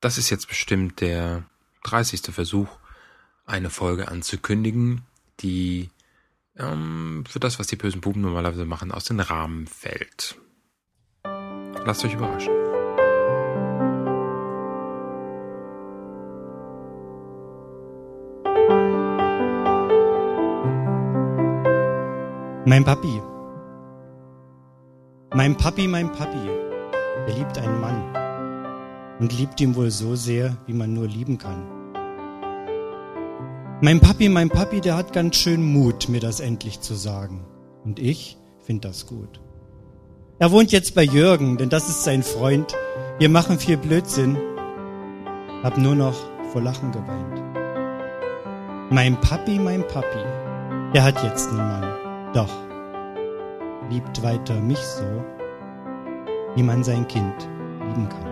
Das ist jetzt bestimmt der 30. Versuch, eine Folge anzukündigen, die ähm, für das, was die bösen Buben normalerweise machen, aus den Rahmen fällt. Lasst euch überraschen. Mein Papi. Mein Papi, mein Papi. Er liebt einen Mann und liebt ihn wohl so sehr, wie man nur lieben kann. Mein Papi, mein Papi, der hat ganz schön Mut, mir das endlich zu sagen. Und ich finde das gut. Er wohnt jetzt bei Jürgen, denn das ist sein Freund. Wir machen viel Blödsinn. Hab nur noch vor Lachen geweint. Mein Papi, mein Papi, der hat jetzt einen Mann. Doch liebt weiter mich so, wie man sein Kind lieben kann.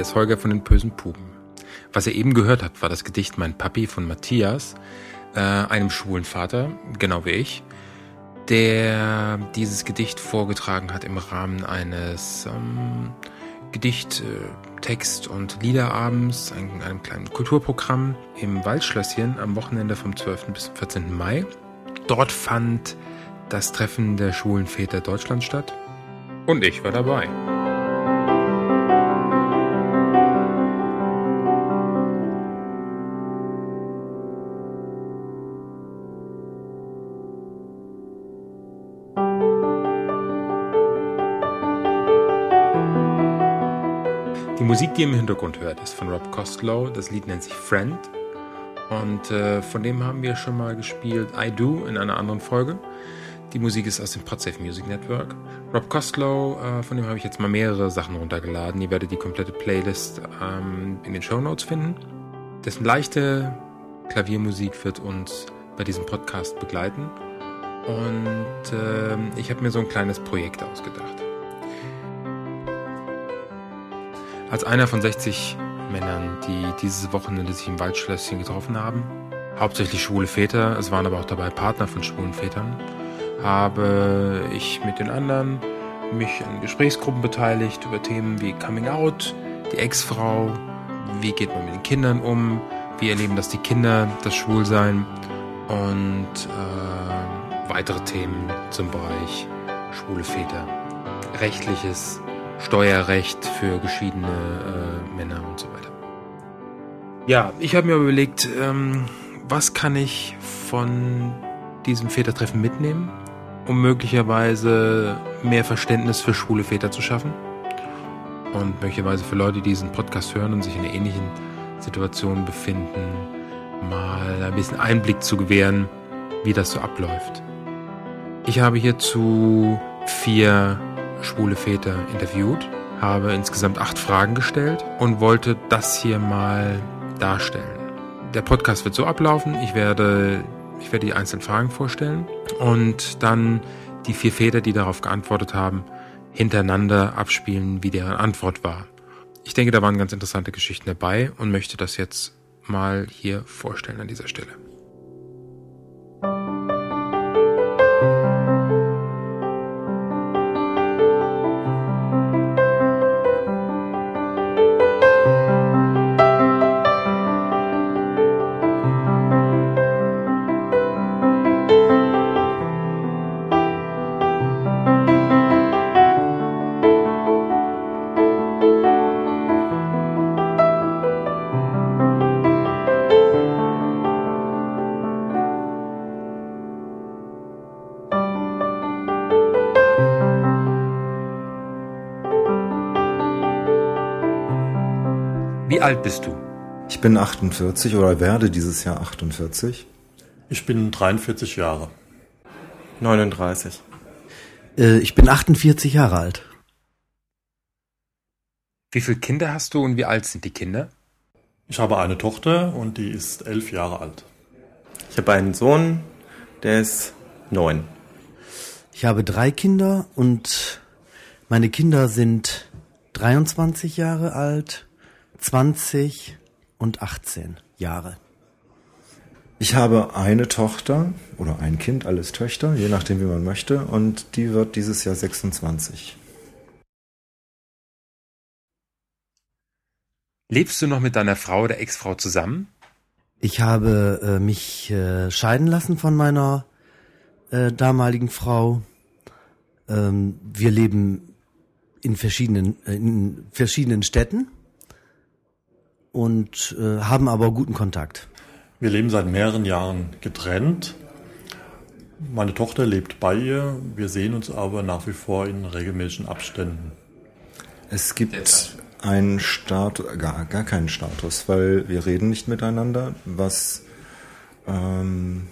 Ist Holger von den bösen Puben. Was ihr eben gehört habt, war das Gedicht Mein Papi von Matthias, äh, einem schwulen Vater, genau wie ich, der dieses Gedicht vorgetragen hat im Rahmen eines ähm, Gedicht, äh, Text- und Liederabends, einem, einem kleinen Kulturprogramm im Waldschlösschen am Wochenende vom 12. bis zum 14. Mai. Dort fand das Treffen der schwulen Väter Deutschland statt und ich war dabei. Musik, die ihr im Hintergrund hört, ist von Rob Costello. Das Lied nennt sich Friend. Und äh, von dem haben wir schon mal gespielt I Do in einer anderen Folge. Die Musik ist aus dem Podsafe Music Network. Rob Costello, äh, von dem habe ich jetzt mal mehrere Sachen runtergeladen. Ihr werdet die komplette Playlist ähm, in den Show Notes finden. Dessen leichte Klaviermusik wird uns bei diesem Podcast begleiten. Und äh, ich habe mir so ein kleines Projekt ausgedacht. Als einer von 60 Männern, die dieses Wochenende sich im Waldschlösschen getroffen haben, hauptsächlich schwule Väter, es waren aber auch dabei Partner von schwulen Vätern, habe ich mit den anderen mich an Gesprächsgruppen beteiligt über Themen wie Coming Out, die Ex-Frau, wie geht man mit den Kindern um, wie erleben das die Kinder, das Schwulsein und äh, weitere Themen zum Bereich schwule Väter, rechtliches, Steuerrecht für geschiedene äh, Männer und so weiter. Ja, ich habe mir überlegt, ähm, was kann ich von diesem Vätertreffen mitnehmen, um möglicherweise mehr Verständnis für schwule Väter zu schaffen und möglicherweise für Leute, die diesen Podcast hören und sich in einer ähnlichen Situation befinden, mal ein bisschen Einblick zu gewähren, wie das so abläuft. Ich habe hierzu vier schwule Väter interviewt, habe insgesamt acht Fragen gestellt und wollte das hier mal darstellen. Der Podcast wird so ablaufen, ich werde, ich werde die einzelnen Fragen vorstellen und dann die vier Väter, die darauf geantwortet haben, hintereinander abspielen, wie deren Antwort war. Ich denke, da waren ganz interessante Geschichten dabei und möchte das jetzt mal hier vorstellen an dieser Stelle. Alt bist du? Ich bin 48 oder werde dieses Jahr 48. Ich bin 43 Jahre. 39. Äh, ich bin 48 Jahre alt. Wie viele Kinder hast du und wie alt sind die Kinder? Ich habe eine Tochter und die ist elf Jahre alt. Ich habe einen Sohn, der ist neun. Ich habe drei Kinder und meine Kinder sind 23 Jahre alt, 20 und 18 Jahre. Ich habe eine Tochter oder ein Kind, alles Töchter, je nachdem wie man möchte, und die wird dieses Jahr 26. Lebst du noch mit deiner Frau oder Ex-Frau zusammen? Ich habe äh, mich äh, scheiden lassen von meiner äh, damaligen Frau. Ähm, wir leben in verschiedenen, äh, in verschiedenen Städten und äh, haben aber guten Kontakt. Wir leben seit mehreren Jahren getrennt. Meine Tochter lebt bei ihr. Wir sehen uns aber nach wie vor in regelmäßigen Abständen. Es gibt einen Status, gar, gar keinen Status, weil wir reden nicht miteinander, was ähm,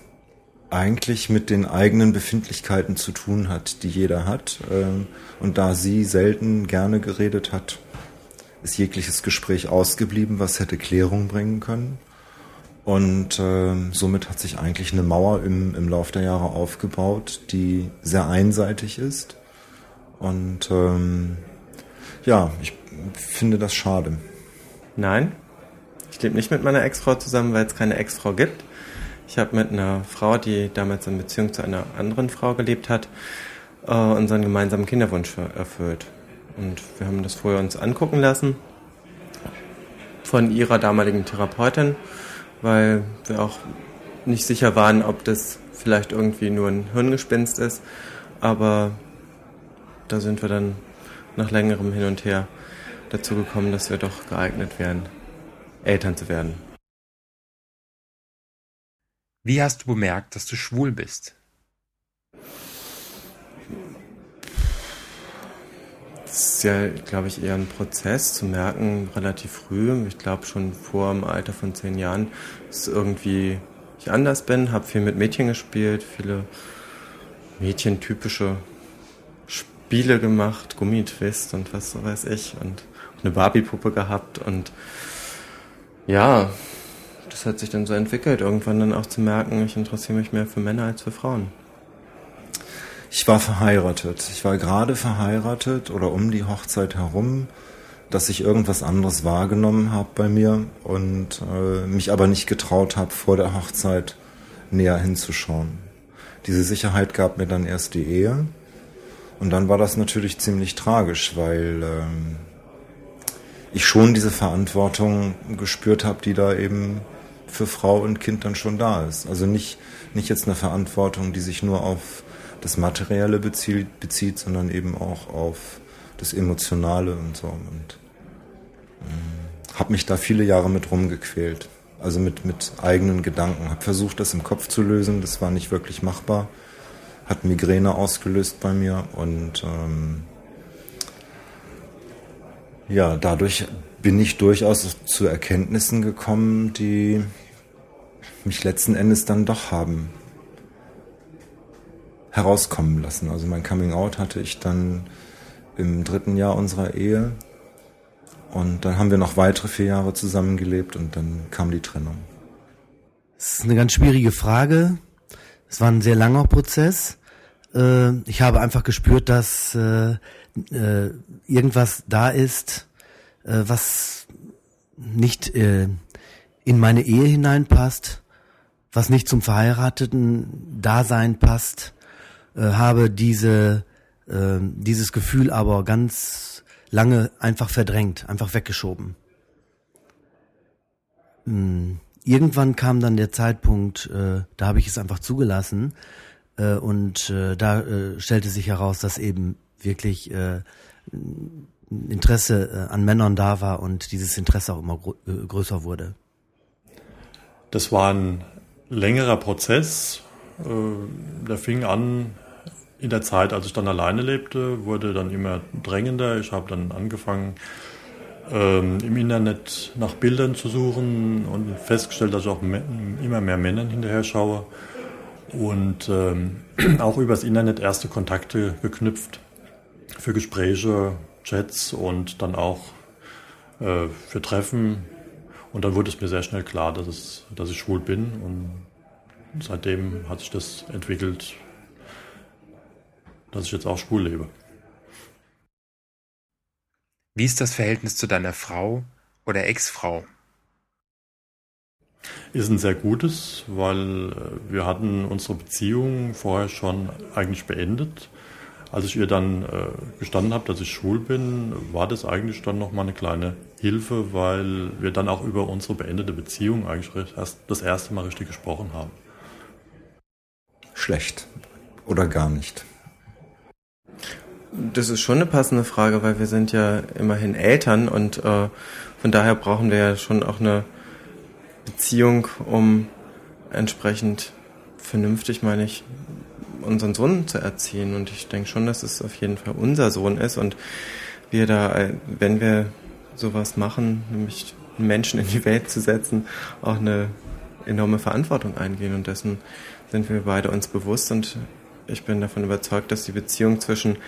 eigentlich mit den eigenen Befindlichkeiten zu tun hat, die jeder hat. Ähm, und da sie selten gerne geredet hat, ist jegliches Gespräch ausgeblieben, was hätte Klärung bringen können. Und äh, somit hat sich eigentlich eine Mauer im, im Lauf der Jahre aufgebaut, die sehr einseitig ist. Und ähm, ja, ich finde das schade. Nein, ich lebe nicht mit meiner Ex-Frau zusammen, weil es keine Ex-Frau gibt. Ich habe mit einer Frau, die damals in Beziehung zu einer anderen Frau gelebt hat, äh, unseren gemeinsamen Kinderwunsch erfüllt. Und wir haben das vorher uns angucken lassen von ihrer damaligen Therapeutin, weil wir auch nicht sicher waren, ob das vielleicht irgendwie nur ein Hirngespinst ist. Aber da sind wir dann nach längerem Hin und Her dazu gekommen, dass wir doch geeignet wären, Eltern zu werden. Wie hast du bemerkt, dass du schwul bist? Das ist ja, glaube ich, eher ein Prozess zu merken, relativ früh. Ich glaube schon vor dem Alter von zehn Jahren, dass irgendwie ich anders bin, habe viel mit Mädchen gespielt, viele mädchentypische Spiele gemacht, Gummitwist und was weiß ich und eine Barbie-Puppe gehabt und ja, das hat sich dann so entwickelt, irgendwann dann auch zu merken, ich interessiere mich mehr für Männer als für Frauen. Ich war verheiratet. Ich war gerade verheiratet oder um die Hochzeit herum, dass ich irgendwas anderes wahrgenommen habe bei mir und äh, mich aber nicht getraut habe, vor der Hochzeit näher hinzuschauen. Diese Sicherheit gab mir dann erst die Ehe. Und dann war das natürlich ziemlich tragisch, weil ähm, ich schon diese Verantwortung gespürt habe, die da eben für Frau und Kind dann schon da ist. Also nicht, nicht jetzt eine Verantwortung, die sich nur auf das Materielle bezieht, bezieht sondern eben auch auf das Emotionale und so. Und äh, habe mich da viele Jahre mit rumgequält. Also mit, mit eigenen Gedanken. Habe versucht, das im Kopf zu lösen. Das war nicht wirklich machbar. Hat Migräne ausgelöst bei mir und ähm, ja, dadurch bin ich durchaus zu Erkenntnissen gekommen, die mich letzten Endes dann doch haben herauskommen lassen. Also mein Coming Out hatte ich dann im dritten Jahr unserer Ehe und dann haben wir noch weitere vier Jahre zusammengelebt und dann kam die Trennung. Das ist eine ganz schwierige Frage. Es war ein sehr langer Prozess. Äh, ich habe einfach gespürt, dass äh, äh, irgendwas da ist, was nicht in meine Ehe hineinpasst, was nicht zum verheirateten Dasein passt äh, habe diese, äh, dieses Gefühl aber ganz lange einfach verdrängt, einfach weggeschoben. Mhm. Irgendwann kam dann der Zeitpunkt, äh, da habe ich es einfach zugelassen äh, und äh, da äh, stellte sich heraus, dass eben wirklich äh, Interesse äh, an Männern da war und dieses Interesse auch immer äh, größer wurde. Das war ein längerer Prozess. Der fing an in der Zeit, als ich dann alleine lebte, wurde dann immer drängender. Ich habe dann angefangen, ähm, im Internet nach Bildern zu suchen und festgestellt, dass ich auch immer mehr Männern hinterher schaue. Und ähm, auch übers Internet erste Kontakte geknüpft für Gespräche, Chats und dann auch äh, für Treffen. Und dann wurde es mir sehr schnell klar, dass, es, dass ich schwul bin. Und seitdem hat sich das entwickelt, dass ich jetzt auch schwul lebe. Wie ist das Verhältnis zu deiner Frau oder Ex-Frau? Ist ein sehr gutes, weil äh, wir hatten unsere Beziehung vorher schon eigentlich beendet. Als ich ihr dann äh, gestanden habe, dass ich schwul bin, war das eigentlich dann nochmal eine kleine Hilfe, weil wir dann auch über unsere beendete Beziehung eigentlich erst das erste Mal richtig gesprochen haben. Schlecht oder gar nicht. Das ist schon eine passende Frage, weil wir sind ja immerhin Eltern und äh, von daher brauchen wir ja schon auch eine Beziehung, um entsprechend vernünftig, meine ich, unseren Sohn zu erziehen. Und ich denke schon, dass es auf jeden Fall unser Sohn ist und wir da, wenn wir sowas machen, nämlich Menschen in die Welt zu setzen, auch eine enorme Verantwortung eingehen. Und dessen sind wir beide uns bewusst und ich bin davon überzeugt, dass die Beziehung zwischen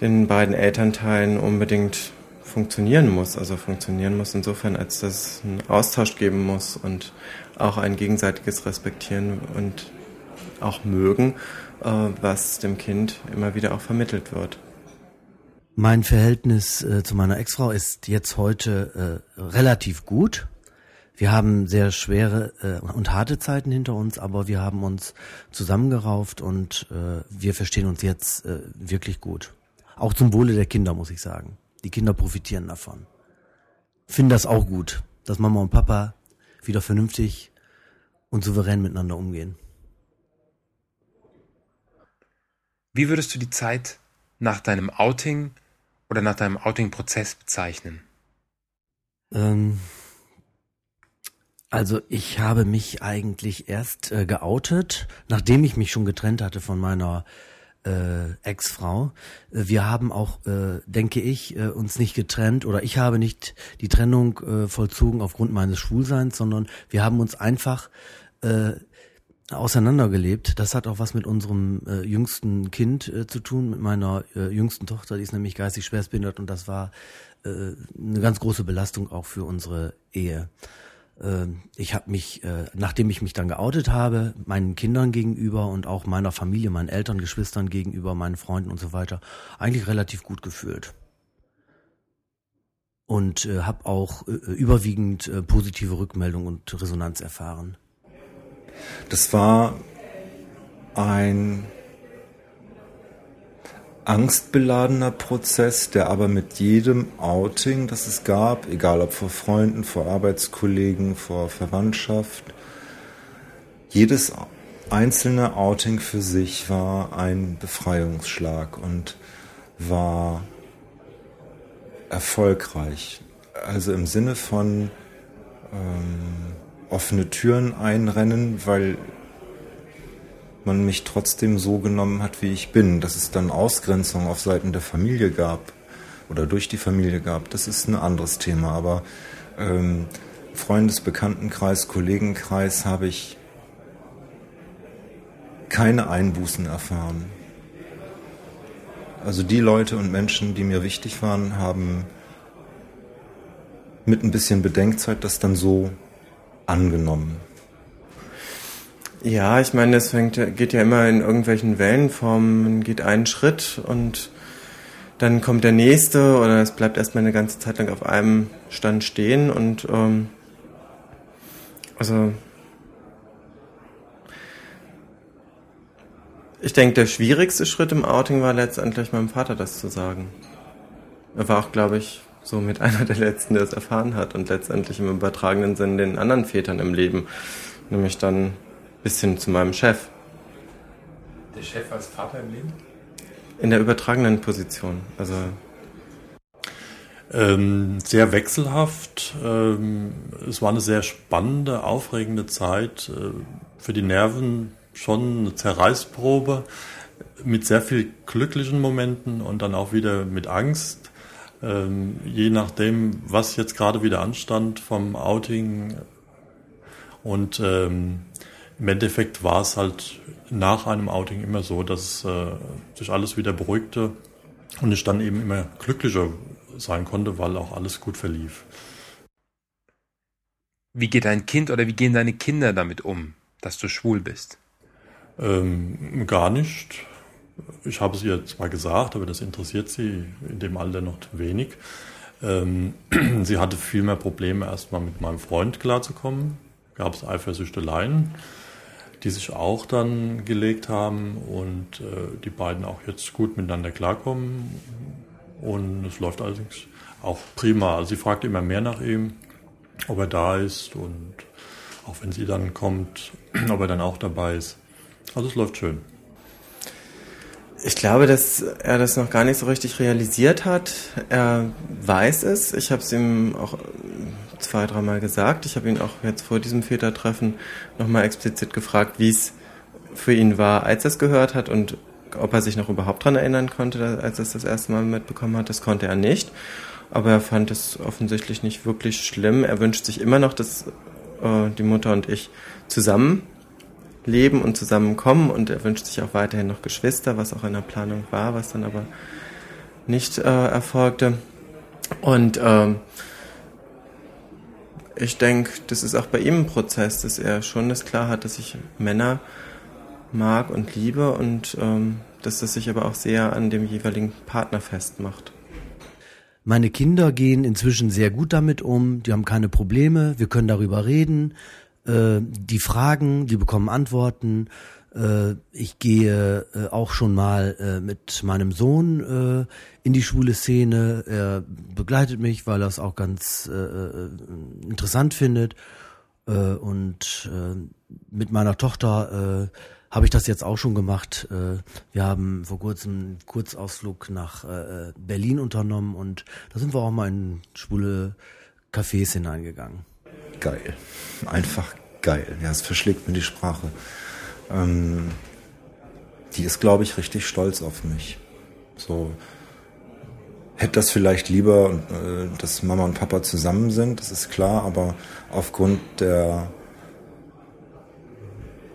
den beiden Elternteilen unbedingt funktionieren muss. Also funktionieren muss insofern, als dass es einen Austausch geben muss und auch ein gegenseitiges Respektieren und auch mögen, äh, was dem Kind immer wieder auch vermittelt wird. Mein Verhältnis äh, zu meiner Ex-Frau ist jetzt heute äh, relativ gut. Wir haben sehr schwere äh, und harte Zeiten hinter uns, aber wir haben uns zusammengerauft und äh, wir verstehen uns jetzt äh, wirklich gut. Auch zum Wohle der Kinder, muss ich sagen. Die Kinder profitieren davon. Finden das auch gut, dass Mama und Papa wieder vernünftig und souverän miteinander umgehen. Wie würdest du die Zeit nach deinem Outing oder nach deinem Outing-Prozess bezeichnen? Ähm, also ich habe mich eigentlich erst äh, geoutet, nachdem ich mich schon getrennt hatte von meiner äh, Ex-Frau. Äh, wir haben auch, äh, denke ich, äh, uns nicht getrennt oder ich habe nicht die Trennung äh, vollzogen aufgrund meines Schwulseins, sondern wir haben uns einfach äh, auseinandergelebt. Das hat auch was mit unserem äh, jüngsten Kind äh, zu tun, mit meiner äh, jüngsten Tochter, die ist nämlich geistig schwerstbehindert und das war äh, eine ganz große Belastung auch für unsere Ehe. Äh, ich habe mich, äh, nachdem ich mich dann geoutet habe, meinen Kindern gegenüber und auch meiner Familie, meinen Eltern, Geschwistern gegenüber, meinen Freunden und so weiter, eigentlich relativ gut gefühlt. Und äh, habe auch äh, überwiegend äh, positive Rückmeldung und Resonanz erfahren. Das war ein angstbeladener Prozess, der aber mit jedem Outing, das es gab, egal ob vor Freunden, vor Arbeitskollegen, vor Verwandtschaft, jedes einzelne Outing für sich war ein Befreiungsschlag und war erfolgreich. Also im Sinne von ähm, offene Türen einrennen, weil man mich trotzdem so genommen hat, wie ich bin. Dass es dann Ausgrenzung auf Seiten der Familie gab oder durch die Familie gab, das ist ein anderes Thema. Aber ähm, Freundes-, Bekanntenkreis, Kollegenkreis habe ich keine Einbußen erfahren. Also die Leute und Menschen, die mir wichtig waren, haben mit ein bisschen Bedenkzeit das dann so angenommen. Ja, ich meine, es fängt, geht ja immer in irgendwelchen Wellenformen. Man geht einen Schritt und dann kommt der nächste oder es bleibt erstmal eine ganze Zeit lang auf einem Stand stehen und ähm, also ich denke, der schwierigste Schritt im Outing war letztendlich meinem Vater das zu sagen. Er war auch, glaube ich, so mit einer der letzten, der es erfahren hat und letztendlich im übertragenen Sinn den anderen Vätern im Leben, nämlich dann bis hin zu meinem Chef. Der Chef als Vater im Leben? In der übertragenen Position, also ähm, sehr wechselhaft. Ähm, es war eine sehr spannende, aufregende Zeit. Äh, für die Nerven schon eine Zerreißprobe mit sehr viel glücklichen Momenten und dann auch wieder mit Angst. Ähm, je nachdem, was jetzt gerade wieder anstand vom Outing. Und ähm, im Endeffekt war es halt nach einem Outing immer so, dass äh, sich alles wieder beruhigte und ich dann eben immer glücklicher sein konnte, weil auch alles gut verlief. Wie geht dein Kind oder wie gehen deine Kinder damit um, dass du schwul bist? Ähm, gar nicht. Ich habe es ihr zwar gesagt, aber das interessiert sie in dem Alter noch wenig. Ähm, sie hatte viel mehr Probleme, erstmal mit meinem Freund klarzukommen. Gab es Eifersüchteleien, die sich auch dann gelegt haben und äh, die beiden auch jetzt gut miteinander klarkommen. Und es läuft allerdings auch prima. Also sie fragt immer mehr nach ihm, ob er da ist und auch wenn sie dann kommt, ob er dann auch dabei ist. Also es läuft schön. Ich glaube, dass er das noch gar nicht so richtig realisiert hat. Er weiß es. Ich habe es ihm auch zwei, dreimal gesagt. Ich habe ihn auch jetzt vor diesem Vätertreffen nochmal explizit gefragt, wie es für ihn war, als er es gehört hat und ob er sich noch überhaupt daran erinnern konnte, als er es das erste Mal mitbekommen hat. Das konnte er nicht. Aber er fand es offensichtlich nicht wirklich schlimm. Er wünscht sich immer noch, dass äh, die Mutter und ich zusammen leben und zusammenkommen und er wünscht sich auch weiterhin noch Geschwister, was auch in der Planung war, was dann aber nicht äh, erfolgte. Und ähm, ich denke, das ist auch bei ihm ein Prozess, dass er schon das klar hat, dass ich Männer mag und liebe und ähm, dass das sich aber auch sehr an dem jeweiligen Partner festmacht. Meine Kinder gehen inzwischen sehr gut damit um, die haben keine Probleme, wir können darüber reden, äh, die Fragen, die bekommen Antworten. Äh, ich gehe äh, auch schon mal äh, mit meinem Sohn äh, in die schwule Szene. Er begleitet mich, weil er es auch ganz äh, interessant findet. Und mit meiner Tochter habe ich das jetzt auch schon gemacht. Wir haben vor kurzem einen Kurzausflug nach Berlin unternommen und da sind wir auch mal in schwule Cafés hineingegangen geil. Einfach geil. Ja, es verschlägt mir die Sprache. Ähm, die ist, glaube ich, richtig stolz auf mich. So hätte das vielleicht lieber, äh, dass Mama und Papa zusammen sind, das ist klar, aber aufgrund der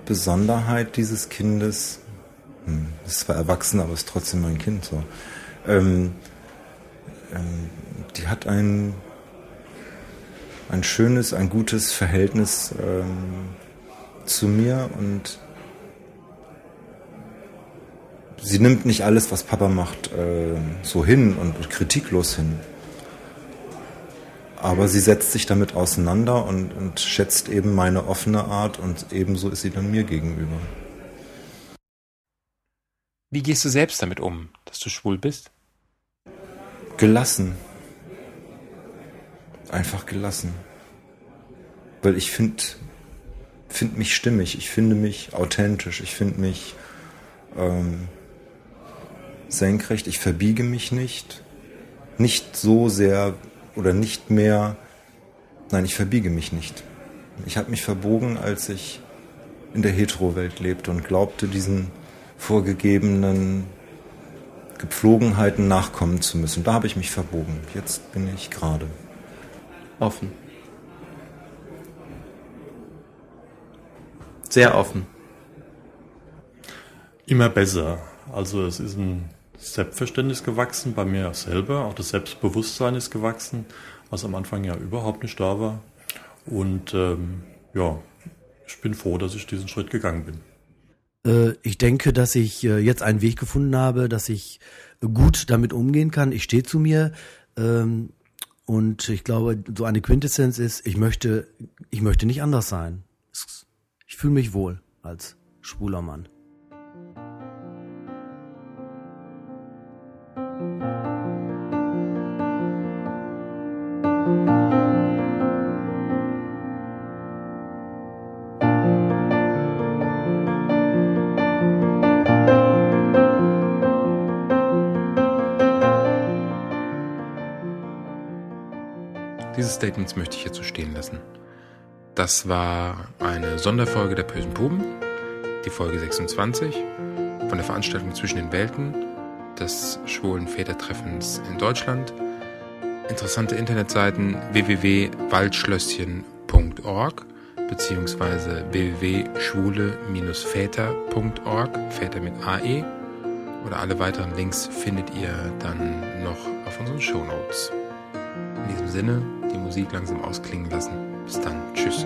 Besonderheit dieses Kindes, hm, ist zwar erwachsen, aber ist trotzdem mein Kind so. Ähm, ähm, die hat ein ein schönes, ein gutes Verhältnis ähm, zu mir und sie nimmt nicht alles, was Papa macht, äh, so hin und kritiklos hin. Aber sie setzt sich damit auseinander und, und schätzt eben meine offene Art und ebenso ist sie dann mir gegenüber. Wie gehst du selbst damit um, dass du schwul bist? Gelassen einfach gelassen. Weil ich finde find mich stimmig, ich finde mich authentisch, ich finde mich ähm, senkrecht, ich verbiege mich nicht. Nicht so sehr oder nicht mehr. Nein, ich verbiege mich nicht. Ich habe mich verbogen, als ich in der Hetero-Welt lebte und glaubte, diesen vorgegebenen Gepflogenheiten nachkommen zu müssen. Da habe ich mich verbogen. Jetzt bin ich gerade. Offen. Sehr offen. Immer besser. Also es ist ein Selbstverständnis gewachsen, bei mir selber. Auch das Selbstbewusstsein ist gewachsen, was am Anfang ja überhaupt nicht da war. Und ähm, ja, ich bin froh, dass ich diesen Schritt gegangen bin. Äh, ich denke, dass ich äh, jetzt einen Weg gefunden habe, dass ich gut damit umgehen kann. Ich stehe zu mir. Und ich glaube, so eine Quintessenz ist, ich möchte, ich möchte nicht anders sein. Ich fühle mich wohl als schwuler Mann. Statements möchte ich hier so stehen lassen. Das war eine Sonderfolge der Bösen Buben, die Folge 26 von der Veranstaltung Zwischen den Welten des schwulen Vätertreffens in Deutschland. Interessante Internetseiten www.waldschlösschen.org beziehungsweise www.schwule-väter.org, Väter mit AE. Oder alle weiteren Links findet ihr dann noch auf unseren Show Notes. In diesem Sinne, Musik langsam ausklingen lassen. Bis dann. Tschüss.